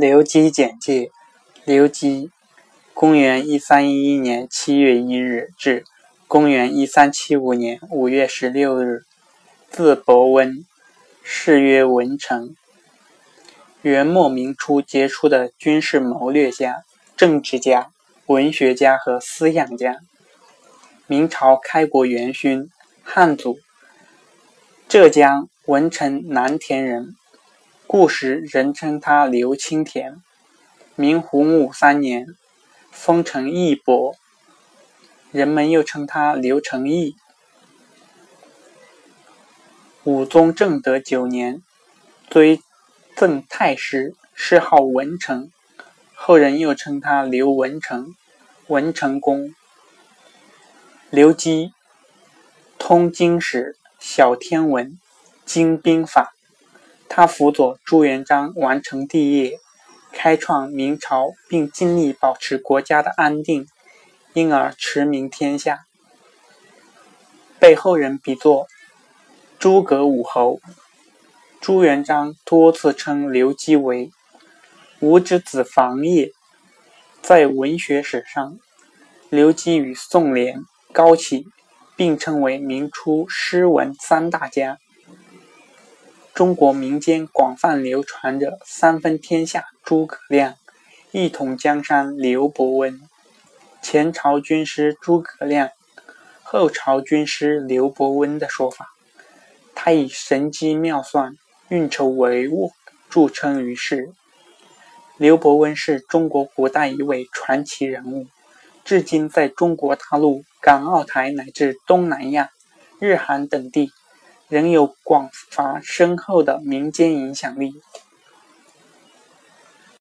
刘基简介：刘基，公元一三一一年七月一日至公元一三七五年五月十六日，字伯温，谥曰文成。元末明初杰出的军事谋略家、政治家、文学家和思想家。明朝开国元勋，汉族，浙江文成南田人。故时人称他刘青田，明洪武三年封成义伯，人们又称他刘成义。武宗正德九年追赠太师，谥号文成，后人又称他刘文成、文成公。刘基通经史、晓天文、精兵法。他辅佐朱元璋完成帝业，开创明朝，并尽力保持国家的安定，因而驰名天下，被后人比作诸葛武侯。朱元璋多次称刘基为“吾之子房也”。在文学史上，刘基与宋濂、高启并称为明初诗文三大家。中国民间广泛流传着“三分天下诸葛亮，一统江山刘伯温”。前朝军师诸葛亮，后朝军师刘伯温的说法。他以神机妙算、运筹帷幄著称于世。刘伯温是中国古代一位传奇人物，至今在中国大陆、港澳台乃至东南亚、日韩等地。仍有广乏深厚的民间影响力。